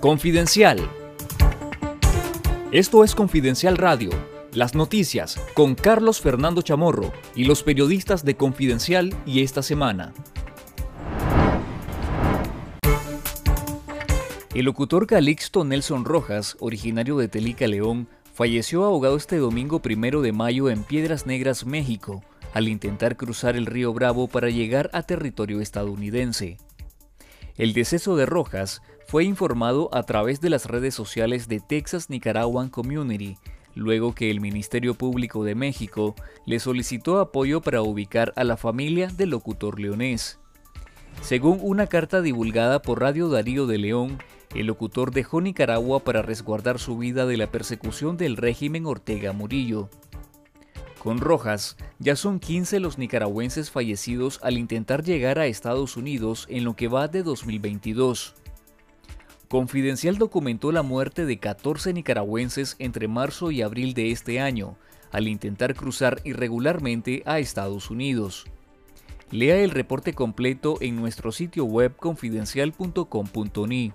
Confidencial. Esto es Confidencial Radio, las noticias con Carlos Fernando Chamorro y los periodistas de Confidencial y esta semana. El locutor Calixto Nelson Rojas, originario de Telica, León, falleció ahogado este domingo primero de mayo en Piedras Negras, México, al intentar cruzar el río Bravo para llegar a territorio estadounidense. El deceso de Rojas fue informado a través de las redes sociales de Texas Nicaraguan Community, luego que el Ministerio Público de México le solicitó apoyo para ubicar a la familia del locutor leonés. Según una carta divulgada por Radio Darío de León, el locutor dejó Nicaragua para resguardar su vida de la persecución del régimen Ortega Murillo. Rojas, ya son 15 los nicaragüenses fallecidos al intentar llegar a Estados Unidos en lo que va de 2022. Confidencial documentó la muerte de 14 nicaragüenses entre marzo y abril de este año, al intentar cruzar irregularmente a Estados Unidos. Lea el reporte completo en nuestro sitio web confidencial.com.ni.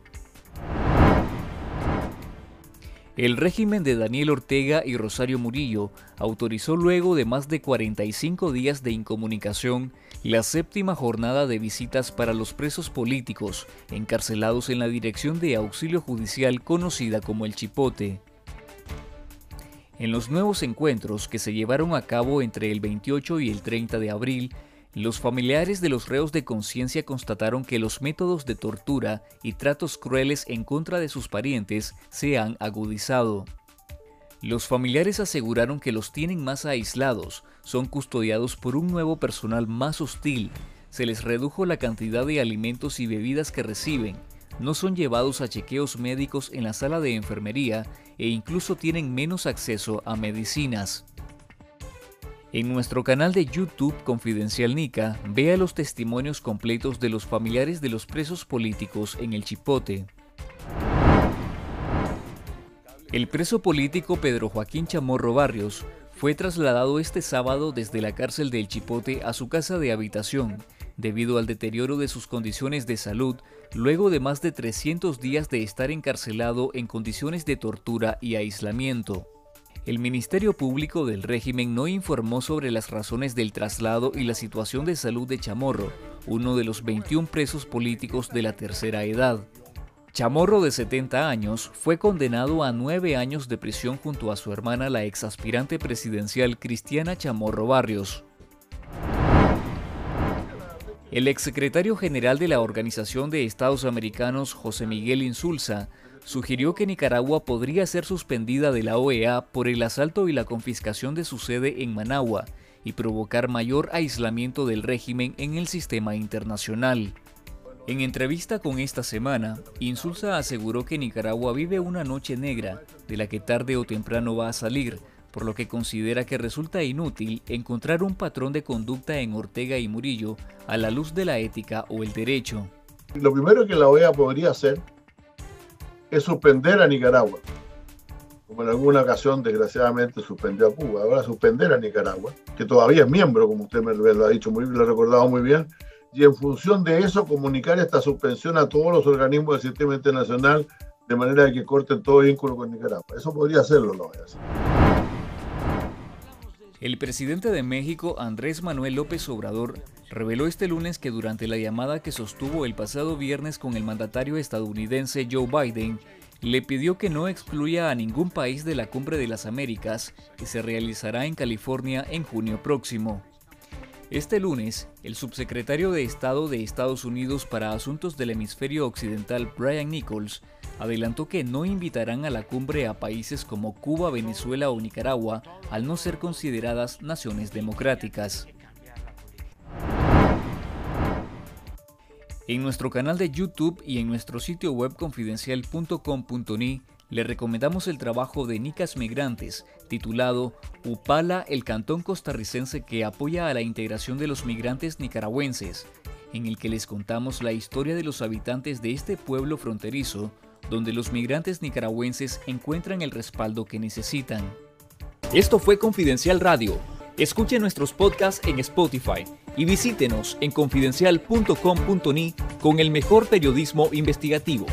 El régimen de Daniel Ortega y Rosario Murillo autorizó luego de más de 45 días de incomunicación la séptima jornada de visitas para los presos políticos encarcelados en la Dirección de Auxilio Judicial conocida como el Chipote. En los nuevos encuentros que se llevaron a cabo entre el 28 y el 30 de abril, los familiares de los reos de conciencia constataron que los métodos de tortura y tratos crueles en contra de sus parientes se han agudizado. Los familiares aseguraron que los tienen más aislados, son custodiados por un nuevo personal más hostil, se les redujo la cantidad de alimentos y bebidas que reciben, no son llevados a chequeos médicos en la sala de enfermería e incluso tienen menos acceso a medicinas. En nuestro canal de YouTube Confidencial Nica, vea los testimonios completos de los familiares de los presos políticos en el Chipote. El preso político Pedro Joaquín Chamorro Barrios fue trasladado este sábado desde la cárcel del Chipote a su casa de habitación, debido al deterioro de sus condiciones de salud, luego de más de 300 días de estar encarcelado en condiciones de tortura y aislamiento. El Ministerio Público del régimen no informó sobre las razones del traslado y la situación de salud de Chamorro, uno de los 21 presos políticos de la tercera edad. Chamorro, de 70 años, fue condenado a nueve años de prisión junto a su hermana, la exaspirante presidencial Cristiana Chamorro Barrios. El exsecretario general de la Organización de Estados Americanos, José Miguel Insulza, sugirió que Nicaragua podría ser suspendida de la OEA por el asalto y la confiscación de su sede en Managua y provocar mayor aislamiento del régimen en el sistema internacional. En entrevista con esta semana, Insulza aseguró que Nicaragua vive una noche negra de la que tarde o temprano va a salir, por lo que considera que resulta inútil encontrar un patrón de conducta en Ortega y Murillo a la luz de la ética o el derecho. Lo primero que la OEA podría hacer es suspender a Nicaragua, como en alguna ocasión desgraciadamente suspendió a Cuba. Ahora suspender a Nicaragua, que todavía es miembro, como usted me lo ha dicho muy lo ha recordado muy bien, y en función de eso comunicar esta suspensión a todos los organismos del sistema internacional de manera que corten todo vínculo con Nicaragua. Eso podría hacerlo, lo voy a hacer. El presidente de México, Andrés Manuel López Obrador, reveló este lunes que durante la llamada que sostuvo el pasado viernes con el mandatario estadounidense Joe Biden, le pidió que no excluya a ningún país de la Cumbre de las Américas, que se realizará en California en junio próximo. Este lunes, el subsecretario de Estado de Estados Unidos para Asuntos del Hemisferio Occidental, Brian Nichols, adelantó que no invitarán a la cumbre a países como Cuba, Venezuela o Nicaragua al no ser consideradas naciones democráticas. En nuestro canal de YouTube y en nuestro sitio web confidencial.com.ni le recomendamos el trabajo de Nicas Migrantes, titulado Upala, el cantón costarricense que apoya a la integración de los migrantes nicaragüenses, en el que les contamos la historia de los habitantes de este pueblo fronterizo, donde los migrantes nicaragüenses encuentran el respaldo que necesitan. Esto fue Confidencial Radio. Escuche nuestros podcasts en Spotify y visítenos en confidencial.com.ni con el mejor periodismo investigativo.